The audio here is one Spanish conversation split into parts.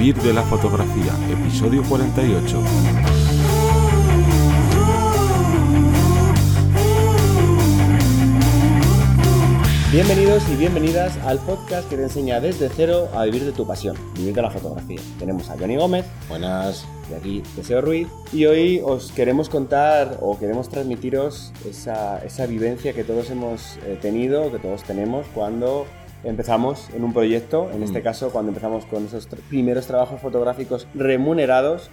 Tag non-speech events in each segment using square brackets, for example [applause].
Vivir de la fotografía, episodio 48. Bienvenidos y bienvenidas al podcast que te enseña desde cero a vivir de tu pasión, vivir de la fotografía. Tenemos a Johnny Gómez, Buenas. de aquí Deseo Ruiz, y hoy os queremos contar o queremos transmitiros esa, esa vivencia que todos hemos eh, tenido, que todos tenemos cuando empezamos en un proyecto, en este Mm. caso cuando empezamos con esos primeros trabajos fotográficos remunerados,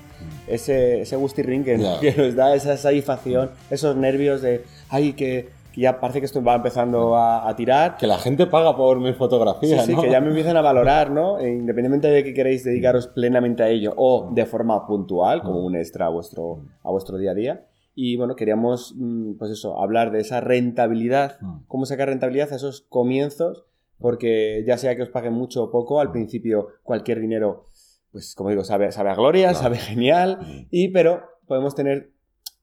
ese, ese gusti ring que, Ya. que nos da esa satisfacción, esos nervios de, ay, que, que ya parece que esto va empezando a, a tirar, Que la gente paga por mis Sí, fotografías, sí, ¿no? que ya me empiezan a valorar, ¿no? [laughs] E independientemente de que queréis dedicaros plenamente a ello o de forma puntual, como un extra a vuestro, a vuestro día a día. Y bueno, queríamos, mm, pues eso, hablar de esa rentabilidad, Mm. cómo sacar rentabilidad a esos comienzos, porque ya sea que os paguen mucho o poco, al principio cualquier dinero, pues como digo, sabe, sabe a gloria, Claro. sabe genial, Mm. y pero podemos tener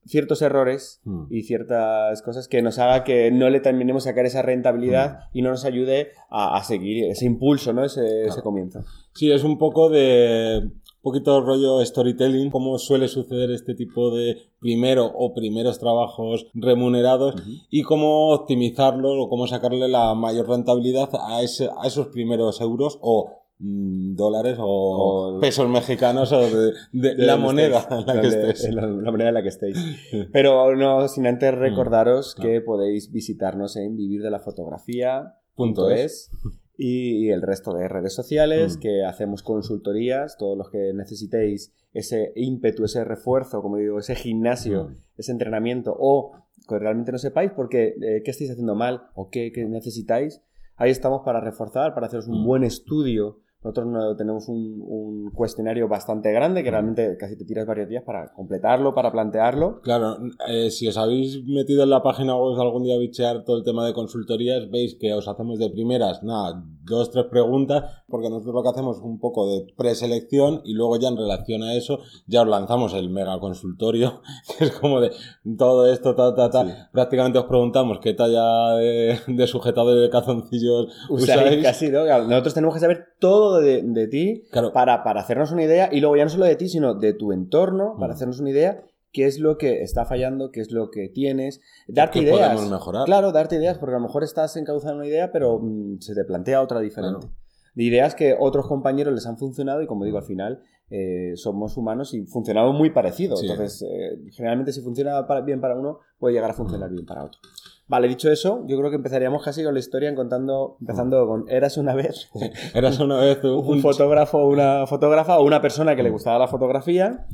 ciertos errores Mm. y ciertas cosas que nos haga que no le terminemos sacar esa rentabilidad y no nos ayude a, a seguir ese impulso, ¿no? Ese, ese comienzo. Sí, es un poco de... Poquito rollo storytelling, cómo suele suceder este tipo de primero o primeros trabajos remunerados y cómo optimizarlo o cómo sacarle la mayor rentabilidad a, ese- a esos primeros euros o mm, dólares o, O- pesos mexicanos o de, de De la moneda estéis, en la que donde- estés. en la, la moneda en la que estéis. [laughs] Pero no sin antes recordaros Mm, que podéis visitarnos en vivir [laughs] y el resto de redes sociales Mm. que hacemos consultorías, todos los que necesitéis ese ímpetu, ese refuerzo, como digo, ese gimnasio, Mm. ese entrenamiento o que realmente no sepáis porque eh, qué estáis haciendo mal o qué, qué necesitáis, ahí estamos para reforzar, para haceros un Mm. buen estudio. Nosotros no- tenemos un, un cuestionario bastante grande que realmente casi te tiras varios días para completarlo, para plantearlo. Claro, eh, si os habéis metido en la página web algún día a bichear todo el tema de consultorías, veis que os hacemos de primeras, nada, dos, tres preguntas, porque nosotros lo que hacemos es un poco de preselección y luego ya en relación a eso ya os lanzamos el mega consultorio, [laughs] que es como de todo esto, ta, ta, ta. Sí. Prácticamente os preguntamos qué talla de, de y de calzoncillos Usáis usáis. casi, ¿no? Nosotros tenemos que saber todo de, de ti Claro. para, para hacernos una idea y luego ya no solo de ti, sino de tu entorno, para Mm. hacernos una idea qué es lo que está fallando, qué es lo que tienes, darte ¿Qué ideas. podemos mejorar? Claro, darte ideas, porque a lo mejor estás encauzando una idea, pero mm, se te plantea otra diferente. Claro. De ideas que otros compañeros les han funcionado y como digo, al final eh, somos humanos y funcionamos muy parecidos. Sí. Entonces, eh, generalmente si funciona para- bien para uno, puede llegar a funcionar bien para otro. Vale, dicho eso, yo creo que empezaríamos casi con la historia contando, empezando con Eras una vez [laughs] Eras una vez un, un fotógrafo una fotógrafa o una persona que Mm. le gustaba la fotografía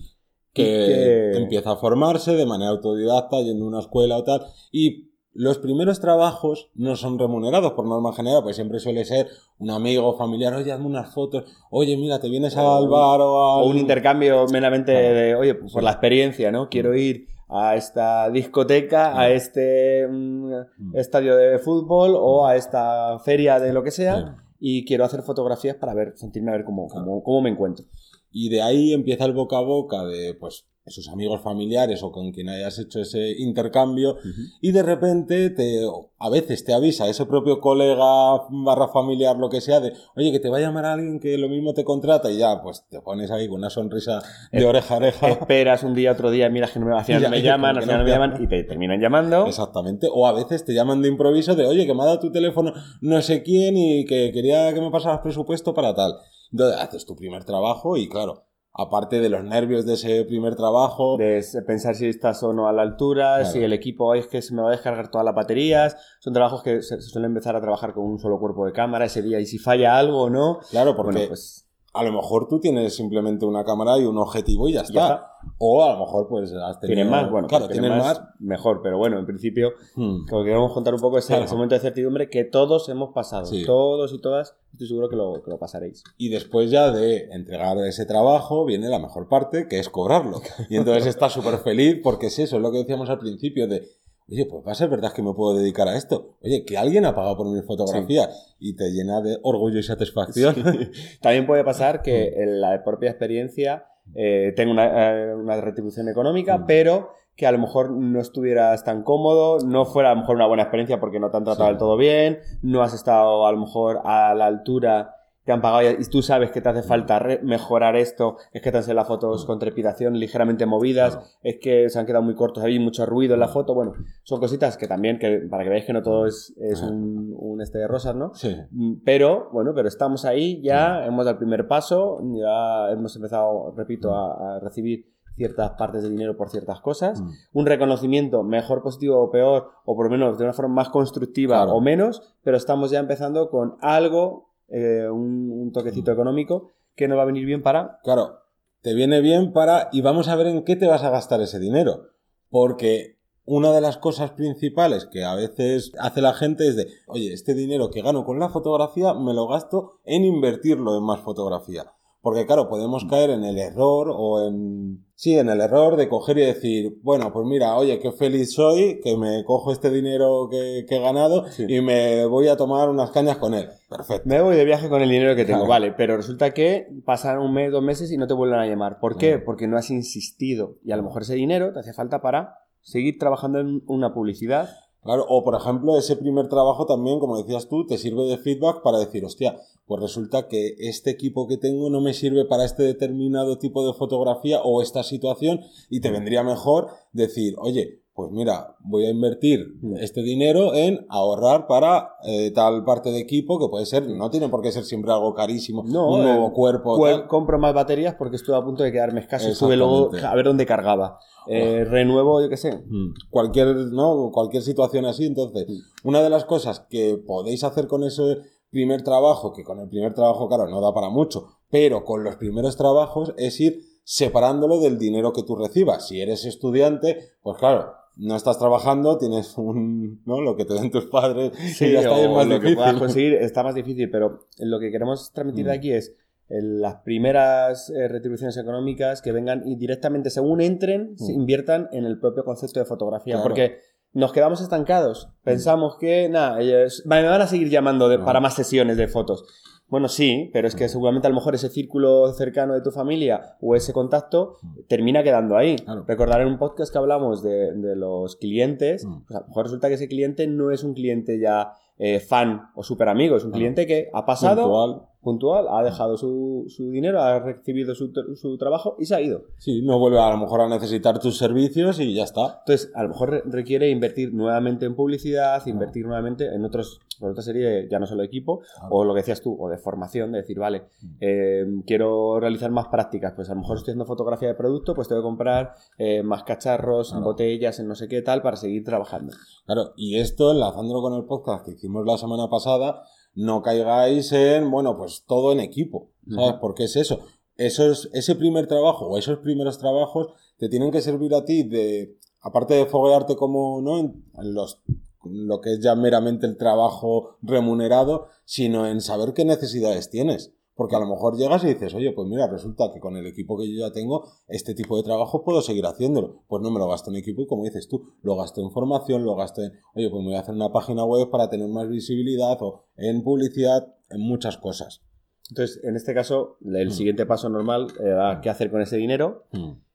que, empieza a formarse de manera autodidacta, yendo a una escuela o tal, y los primeros trabajos no son remunerados por norma general, pues siempre suele ser un amigo, familiar, oye, hazme unas fotos, oye, mira, te vienes O al bar o al... o un intercambio meramente de, oye, pues por la experiencia, ¿no? Quiero ir a esta discoteca, a este mm, Mm. estadio de fútbol o a esta feria de lo que sea y quiero hacer fotografías para ver, sentirme a ver cómo, cómo, cómo me encuentro. Y de ahí empieza el boca a boca de, pues, sus amigos familiares o con quien hayas hecho ese intercambio y de repente te, a veces te avisa ese propio colega barra familiar, lo que sea, de, oye, que te va a llamar alguien que lo mismo te contrata y ya, pues te pones ahí con una sonrisa de Eh, oreja a oreja. Esperas un día, otro día, miras que no me, al final ya- me llaman, al final no me llaman. y te terminan llamando. Exactamente. O a veces te llaman de improviso de, oye, que me ha dado tu teléfono no sé quién y que quería que me pasaras presupuesto para tal. Entonces haces tu primer trabajo y claro, aparte de los nervios de ese primer trabajo, de pensar si estás o no a la altura, Claro. si el equipo es que se me va a descargar todas las baterías. Son trabajos que se, se suelen empezar a trabajar con un solo cuerpo de cámara ese día y si falla algo o no. claro, porque Bueno, pues a lo mejor tú tienes simplemente una cámara y un objetivo y ya está. ya está. O a lo mejor pues has tenido... Tienen más, bueno, claro, pues tienes más. mejor, pero bueno, en principio, Hmm. como que queremos contar un poco ese, Claro. ese momento de certidumbre que todos hemos pasado, Sí. todos y todas, estoy seguro que lo, que lo pasaréis. Y después ya de entregar ese trabajo viene la mejor parte, que es cobrarlo. Y entonces estás súper feliz porque es eso, es lo que decíamos al principio de, oye, pues va a ser verdad que me puedo dedicar a esto. Oye, que alguien ha pagado por mi fotografía y te llena de orgullo y satisfacción. [laughs] También puede pasar Mm. que en la propia experiencia eh, tenga una, eh, una retribución económica, Mm. pero que a lo mejor no estuvieras tan cómodo, no fuera a lo mejor una buena experiencia porque no te han tratado Sí. del todo bien, no has estado a lo mejor a la altura, que han pagado y tú sabes que te hace falta mejorar esto, es que te han las fotos con trepidación ligeramente movidas, Claro. es que se han quedado muy cortos, hay mucho ruido en la foto, bueno, son cositas que también, que para que veáis que no todo es, es Ajá. un, un este de rosas, ¿no? Sí. Mm, Pero, bueno, pero estamos ahí, ya hemos dado el primer paso, ya hemos empezado, repito, a, a recibir ciertas partes de dinero por ciertas cosas, Mm. un reconocimiento mejor positivo o peor, o por lo menos de una forma más constructiva Claro. o menos, pero estamos ya empezando con algo, eh, un, un Mm. toquecito económico que nos va a venir bien para... Claro, te viene bien para... Y vamos a ver en qué te vas a gastar ese dinero. Porque una de las cosas principales que a veces hace la gente es de, oye, este dinero que gano con la fotografía me lo gasto en invertirlo en más fotografía. Porque claro, podemos caer en el error o en... Sí, en el error de coger y decir, bueno, pues mira, oye, qué feliz soy, que me cojo este dinero que, que he ganado Sí. y me voy a tomar unas cañas con él. Perfecto. Me voy de viaje con el dinero que tengo, Claro. vale, pero resulta que pasan un mes, dos meses y no te vuelven a llamar. ¿Por qué? Mm. Porque no has insistido y a lo mejor ese dinero te hace falta para seguir trabajando en una publicidad. Claro, o por ejemplo, ese primer trabajo también, como decías tú, te sirve de feedback para decir, hostia, pues resulta que este equipo que tengo no me sirve para este determinado tipo de fotografía o esta situación y te vendría mejor decir, oye, pues mira, voy a invertir Mm. este dinero en ahorrar para eh, tal parte de equipo que puede ser, no tiene por qué ser siempre algo carísimo, No, un nuevo eh, cuerpo. Cu- tal. compro más baterías porque estuve a punto de quedarme escaso. Estuve luego a ver dónde cargaba. Eh, renuevo, yo qué sé. Mm. Cualquier, ¿no? Cualquier situación así. Entonces, una de las cosas que podéis hacer con ese primer trabajo, que con el primer trabajo, claro, no da para mucho, pero con los primeros trabajos es ir separándolo del dinero que tú recibas. Si eres estudiante, pues claro, no estás trabajando, tienes un, ¿no? Lo que te den tus padres y ya está, es más lo que difícil. puedas conseguir está más difícil, pero lo que queremos transmitir de Mm. aquí es eh, las primeras eh, retribuciones económicas que vengan y directamente según entren se Mm. inviertan en el propio concepto de fotografía, Claro. porque nos quedamos estancados, pensamos que nada, ellos me van a seguir llamando de- No. para más sesiones de fotos. Bueno, sí, pero es que seguramente a lo mejor ese círculo cercano de tu familia o ese contacto termina quedando ahí. Claro. Recordar en un podcast que hablamos de, de los clientes, pues a lo mejor resulta que ese cliente no es un cliente ya eh, fan o súper amigo, es un cliente que ha pasado Puntual. puntual, ha dejado su, su dinero, ha recibido su, su trabajo y se ha ido. Sí, no vuelve a lo mejor a necesitar tus servicios y ya está. Entonces, a lo mejor re- requiere invertir nuevamente en publicidad, invertir nuevamente en otros, por otra serie, ya no solo equipo, Claro. o lo que decías tú, o de formación, de decir, vale, eh, quiero realizar más prácticas, pues a lo mejor estoy haciendo fotografía de producto, pues tengo que comprar eh, más cacharros, Claro. botellas, en no sé qué tal, para seguir trabajando. Claro, y esto, enlazándolo con el podcast que hicimos la semana pasada, no caigáis en, bueno, pues todo en equipo, ¿sabes? Porque es eso. Esos, ese primer trabajo o esos primeros trabajos te tienen que servir a ti de, aparte de foguearte como, ¿no? En, en los, lo que es ya meramente el trabajo remunerado, sino en saber qué necesidades tienes. Porque a lo mejor llegas y dices, oye, pues mira, resulta que con el equipo que yo ya tengo, este tipo de trabajo puedo seguir haciéndolo. Pues no me lo gasto en equipo y como dices tú, lo gasto en formación, lo gasto en, oye, pues me voy a hacer una página web para tener más visibilidad o en publicidad, en muchas cosas. Entonces, en este caso, el Mm. siguiente paso normal era qué hacer con ese dinero,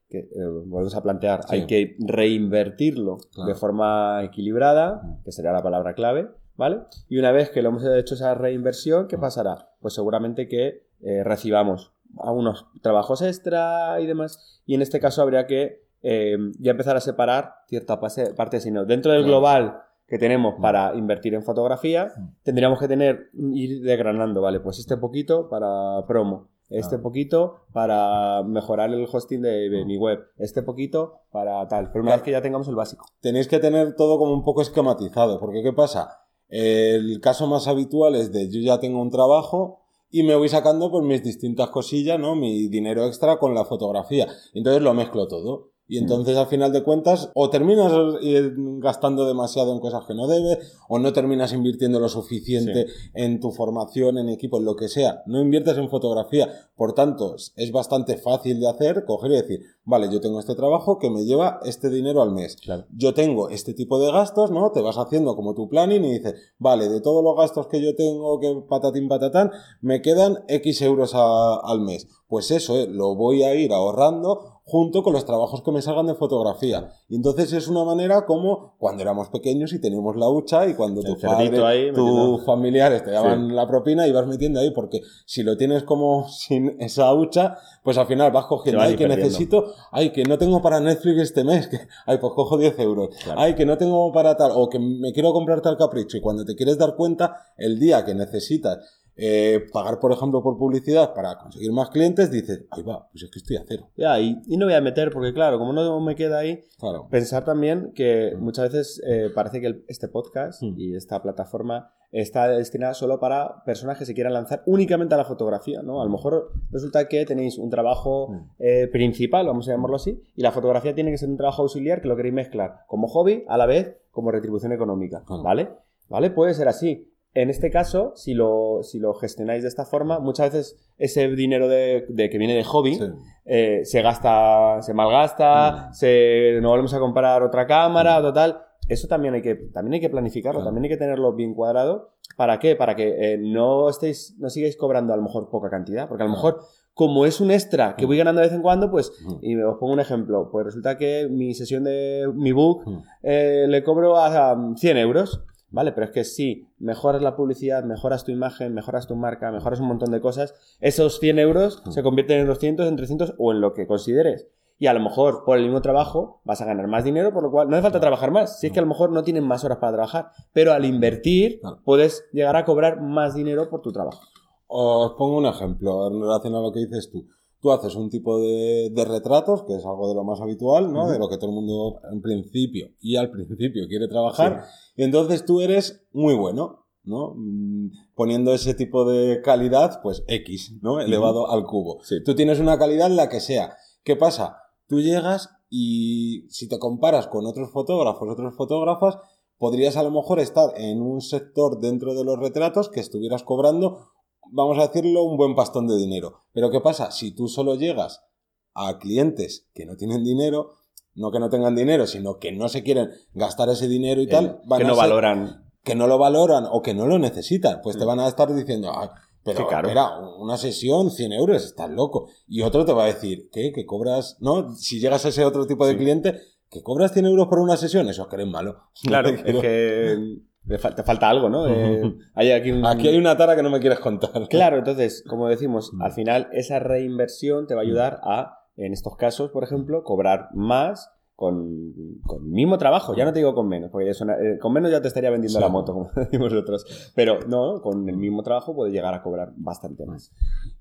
que eh, volvemos a plantear, Sí. hay que reinvertirlo Claro. de forma equilibrada, Mm. que sería la palabra clave, ¿vale? Y una vez que lo hemos hecho esa reinversión, Mm. ¿qué pasará? Pues seguramente que eh, recibamos algunos trabajos extra y demás, y en este caso habría que eh, ya empezar a separar cierta parte, sino dentro del global que tenemos Mm. para invertir en fotografía, Mm. tendríamos que tener, ir desgranando, ¿vale? Pues este poquito para promo, este Claro. poquito para mejorar el hosting de, de Mm. mi web, este poquito para tal. Pero una vez que ya tengamos el básico. tenéis que tener todo como un poco esquematizado, porque ¿qué pasa? El caso más habitual es de yo ya tengo un trabajo y me voy sacando pues mis distintas cosillas, ¿no? Mi dinero extra con la fotografía. Entonces lo mezclo todo. Y entonces al final de cuentas o terminas eh, gastando demasiado en cosas que no debes o no terminas invirtiendo lo suficiente en tu formación, en equipo, en lo que sea. No inviertes en fotografía. Por tanto, es bastante fácil de hacer, coger y decir, vale, yo tengo este trabajo que me lleva este dinero al mes Claro. yo tengo este tipo de gastos, ¿no? Te vas haciendo como tu planning y dices, vale, de todos los gastos que yo tengo, que patatín patatán, me quedan X euros a- al mes. Pues eso, ¿eh? lo voy a ir ahorrando junto con los trabajos que me salgan de fotografía. Y entonces es una manera como cuando éramos pequeños y teníamos la hucha y cuando tu tus metiendo. familiares te daban la propina y vas metiendo ahí, porque si lo tienes como sin esa hucha, pues al final vas cogiendo, ay, que perdiendo. necesito, ay, que no tengo para Netflix este mes, que, ay, pues cojo 10 euros, Claro. ay, que no tengo para tal, o que me quiero comprar tal capricho, y cuando te quieres dar cuenta, el día que necesitas eh, pagar, por ejemplo, por publicidad para conseguir más clientes, dices, ahí va, pues es que estoy a cero. Ya, y, y no voy a meter, porque claro, como no me queda ahí, Claro. pensar también que muchas veces eh, parece que el- este podcast Mm. y esta plataforma está destinada solo para personas que se quieran lanzar únicamente a la fotografía, ¿no? A lo mejor resulta que tenéis un trabajo Mm. eh, principal, vamos a llamarlo así, y la fotografía tiene que ser un trabajo auxiliar que lo queréis mezclar como hobby a la vez como retribución económica. ¿vale? ¿Vale? Puede ser así. En este caso, si lo, si lo gestionáis de esta forma, muchas veces ese dinero de, de que viene de hobby Sí. eh, se gasta, se malgasta, Mm. se, no volvemos a comprar otra cámara total. Eso también hay que, también hay que planificarlo, Claro. también hay que tenerlo bien cuadrado. ¿Para qué? Para que eh, no estéis, no sigáis cobrando a lo mejor poca cantidad. Porque a lo mejor, como es un extra que Mm. voy ganando de vez en cuando, pues, Mm. y os pongo un ejemplo, pues resulta que mi sesión de mi book Mm. eh, le cobro a, a 100 euros. Vale, pero es que si mejoras la publicidad, mejoras tu imagen, mejoras tu marca, mejoras un montón de cosas, esos 100 euros Mm. se convierten en 200, en 300 o en lo que consideres. Y a lo mejor por el mismo trabajo vas a ganar más dinero, por lo cual no hace falta trabajar más. Si es que a lo mejor no tienen más horas para trabajar, pero al invertir puedes llegar a cobrar más dinero por tu trabajo. Os pongo un ejemplo en relación a lo que dices tú. Tú haces un tipo de, de retratos, que es algo de lo más habitual, ¿no? De lo que todo el mundo en principio y al principio quiere trabajar. Y entonces tú eres muy bueno, ¿no? Mm, Poniendo ese tipo de calidad, pues X, ¿no? Elevado al cubo. Sí. Tú tienes una calidad la que sea. ¿Qué pasa? Tú llegas y si te comparas con otros fotógrafos, otras fotógrafas, podrías a lo mejor estar en un sector dentro de los retratos que estuvieras cobrando, vamos a decirlo, un buen pastón de dinero. Pero ¿qué pasa? Si tú solo llegas a clientes que no tienen dinero, no que no tengan dinero, sino que no se quieren gastar ese dinero y tal, van que a no ser- valoran. que no lo valoran o que no lo necesitan, pues te Mm. van a estar diciendo, "Ay, pero Qué caro". espera, una sesión, 100 euros, estás loco. Y otro te va a decir, ¿qué? Que cobras, ¿no? Si llegas a ese otro tipo de Sí. cliente, que cobras 100 euros por una sesión, eso [laughs] es que eres malo. Claro, No es que te fal- te falta algo, ¿no? Eh, [laughs] hay aquí, un- Aquí hay una tara que no me quieres contar. [laughs] Claro, entonces, como decimos, Mm. al final esa reinversión te va a ayudar a, en estos casos, por ejemplo, cobrar más con, con el mismo trabajo. Ya no te digo con menos, porque eh, con menos ya te estaría vendiendo Sí. la moto, como [laughs] decimos nosotros. Pero no, con el mismo trabajo puedes llegar a cobrar bastante más.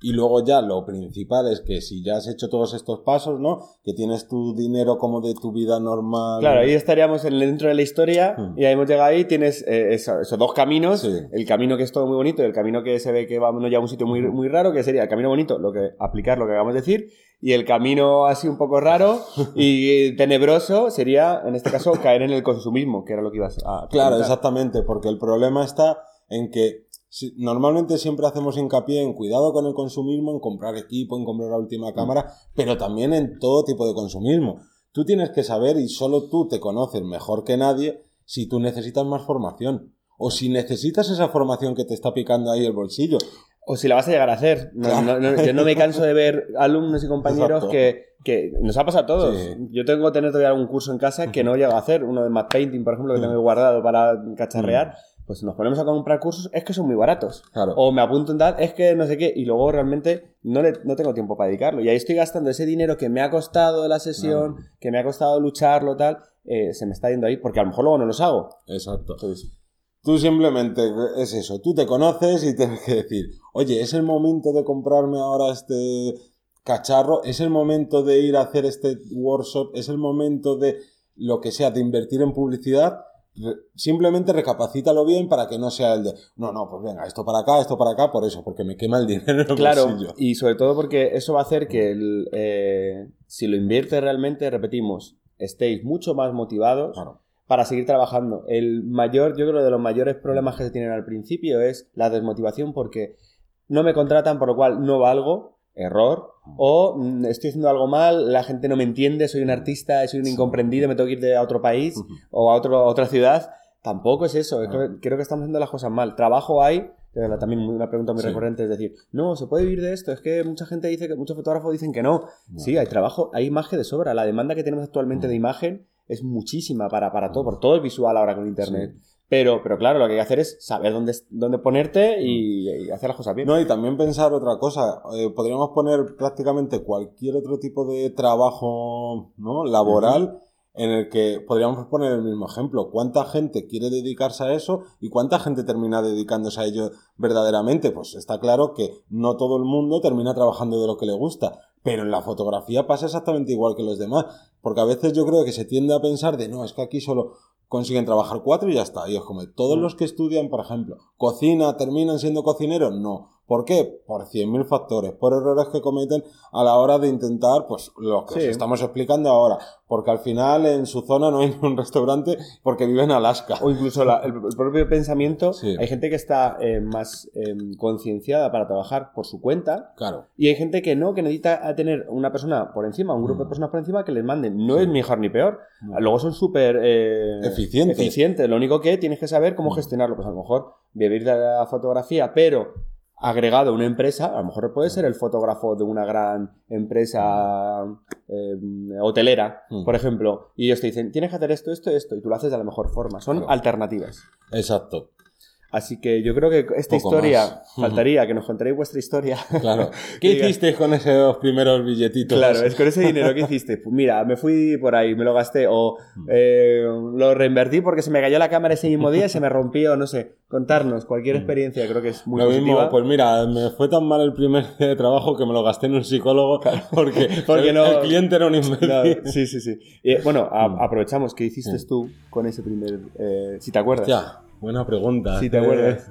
Y luego ya lo principal es que si ya has hecho todos estos pasos, ¿no? Que tienes tu dinero como de tu vida normal. Claro, ahí estaríamos en- dentro de la historia Mm. y ahí hemos llegado ahí, tienes eh, eso- esos dos caminos, Sí. el camino que es todo muy bonito y el camino que se ve que va uno ya a un sitio muy, muy raro, que sería el camino bonito, lo que aplicar lo que acabamos de decir, y el camino así un poco raro [laughs] y tenebroso sería, en este caso, caer en el consumismo, que era lo que ibas a Claro, exactamente, porque el problema está en que normalmente siempre hacemos hincapié en cuidado con el consumismo, en comprar equipo, en comprar la última Mm. cámara, pero también en todo tipo de consumismo. Tú tienes que saber, y solo tú te conoces mejor que nadie, si tú necesitas más formación. O si necesitas esa formación que te está picando ahí el bolsillo. O si la vas a llegar a hacer. No, no- no- yo no me canso de ver alumnos y compañeros que, que nos ha pasado a todos. Sí. Yo tengo que tener todavía algún curso en casa que no llego a hacer. Uno de matte painting, por ejemplo, que Mm. tengo guardado para cacharrear. Pues nos ponemos a comprar cursos, es que son muy baratos. Claro. O me apunto en tal, es que no sé qué. Y luego realmente no, le, no tengo tiempo para dedicarlo. Y ahí estoy gastando ese dinero que me ha costado la sesión, que me ha costado lucharlo, tal. eh, se me está yendo ahí, porque a lo mejor luego no los hago. Exacto. Entonces, Tú simplemente es eso, tú te conoces y tienes que decir, oye, es el momento de comprarme ahora este cacharro, es el momento de ir a hacer este workshop, es el momento de lo que sea, de invertir en publicidad. Simplemente recapacítalo bien para que no sea el de, no, no, pues venga, esto para acá, esto para acá, por eso, porque me quema el dinero en el Claro, bolsillo. y sobre todo porque eso va a hacer que el, eh, si lo inviertes realmente, repetimos, estéis mucho más motivados Claro. Para seguir trabajando. El mayor, yo creo, de los mayores problemas que se tienen al principio es la desmotivación porque no me contratan, por lo cual no valgo, error, o mm, estoy haciendo algo mal, la gente no me entiende, soy un artista, soy un incomprendido, me tengo que ir de a otro país o a, otro, a otra ciudad. Tampoco es eso, es Ah. que creo que estamos haciendo las cosas mal. Trabajo hay, también una pregunta muy Sí. recurrente es decir, no, se puede vivir de esto, es que mucha gente dice que muchos fotógrafos dicen que no. Sí, hay trabajo, hay imagen de sobra. La demanda que tenemos actualmente de imagen es muchísima para, para todo, por todo es visual ahora con internet. Pero, pero claro, lo que hay que hacer es saber dónde, dónde ponerte y, y hacer las cosas bien. No, y también pensar otra cosa. eh, podríamos poner prácticamente cualquier otro tipo de trabajo ¿no? laboral en el que podríamos poner el mismo ejemplo. ¿Cuánta gente quiere dedicarse a eso y cuánta gente termina dedicándose a ello verdaderamente? Pues está claro que no todo el mundo termina trabajando de lo que le gusta. Pero en la fotografía pasa exactamente igual que los demás. Porque a veces yo creo que se tiende a pensar de no, es que aquí solo consiguen trabajar cuatro y ya está. Y es como, todos los que estudian, por ejemplo, cocina, terminan siendo cocineros, no. ¿Por qué? Por 100.000 factores, por errores que cometen a la hora de intentar, pues, lo que Sí. os estamos explicando ahora. Porque al final en su zona no hay [laughs] un restaurante porque vive en Alaska. O incluso la- el, el propio pensamiento. Sí. Hay gente que está eh, más eh, concienciada para trabajar por su cuenta. Claro. Y hay gente que no, que necesita a tener una persona por encima, un grupo de Mm. personas por encima que les manden. No Sí. es mejor ni peor. No. Luego son súper eh, Eficientes. eficientes. Lo único que tienes que saber cómo Mm. gestionarlo. Pues a lo mejor vivir de la fotografía, pero agregado a una empresa, a lo mejor puede ser el fotógrafo de una gran empresa eh, hotelera, Mm. por ejemplo, y ellos te dicen, tienes que hacer esto, esto, esto, y tú lo haces de la mejor forma. Son Claro. alternativas. Exacto. Así que yo creo que esta Poco historia, más. [laughs] faltaría que nos contaréis vuestra historia. Claro. [laughs] ¿Qué hicisteis con esos primeros billetitos? Claro, es con ese dinero que hiciste. Pues mira, me fui por ahí, me lo gasté o Mm. eh, lo reinvertí porque se me cayó la cámara ese mismo día y se me rompió, no sé. Contarnos cualquier experiencia, creo que es muy. Lo mismo, pues mira, me fue tan mal el primer día de trabajo que me lo gasté en un psicólogo [laughs] porque, Porque el, no- el cliente era un No, imbécil. sí, sí, sí. Y, bueno, a- Mm. aprovechamos. ¿Qué hiciste Sí. tú con ese primer... eh, si te acuerdas? Hostia, buena pregunta. Si te Hace- acuerdas.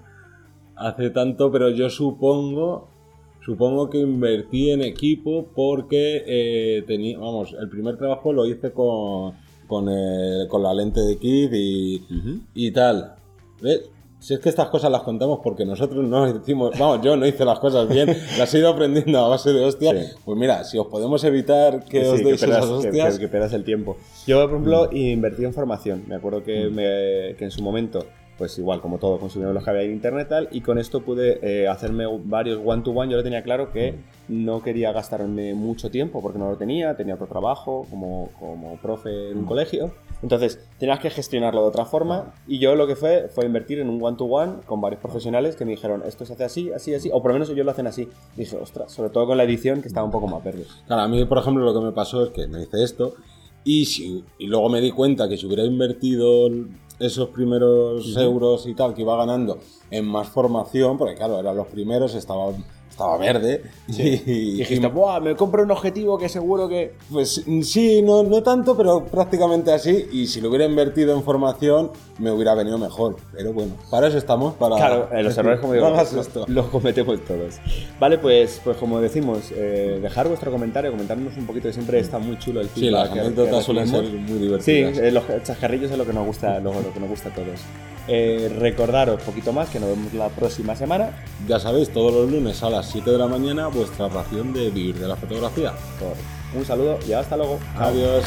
Hace tanto, pero yo supongo, supongo que invertí en equipo porque eh, tenía, vamos, el primer trabajo lo hice con, con, el- con la lente de Kid y, y tal. ¿Ves? Si es que estas cosas las contamos porque nosotros no hicimos, vamos, yo no hice las cosas bien, [laughs] las he ido aprendiendo a base de hostia. Sí. Pues mira, si os podemos evitar que Sí, os que deis pierdas- esas que- hostias, Que, que el tiempo. Yo, por ejemplo, Mm. invertí en formación. Me acuerdo que, me- que en su momento, pues igual, como todo, consumíamos los que había en internet tal, y con esto pude eh, hacerme varios one-to-one. Yo lo tenía claro que no quería gastarme mucho tiempo porque no lo tenía, tenía otro trabajo como, como profe en un Mm. colegio. Entonces, tenías que gestionarlo de otra forma. Y yo lo que fue fue invertir en un one-to-one con varios profesionales que me dijeron, esto se hace así, así, así, o por lo menos ellos lo hacen así. dije, ostras, sobre todo con la edición que estaba un poco más verde. Claro, a mí, por ejemplo, lo que me pasó es que no hice esto y, si- y luego me di cuenta que si hubiera invertido esos primeros euros y tal que iba ganando en más formación, porque claro, eran los primeros, estaba, estaba verde y, Y dijiste, ¡buah! Me compro un objetivo que seguro que. pues sí, no, no tanto, pero prácticamente así. Y si lo hubiera invertido en formación, me hubiera venido mejor. Pero bueno, para eso estamos, para... Claro, eh, los [laughs] errores, como digo, No los, esto. los cometemos todos. Vale, pues, pues como decimos, eh, dejar vuestro comentario, comentarnos un poquito, que siempre está muy chulo el Sí, las feedback anécdotas suelen ser muy Sí, divertidas. eh, los chascarrillos es lo que nos gusta, lo, lo que nos gusta a todos. Eh, recordaros poquito más que nos vemos la próxima semana. Ya sabéis, todos los lunes a las 7 de la mañana, vuestra ración de vivir de la fotografía. Un saludo y hasta luego. Adiós.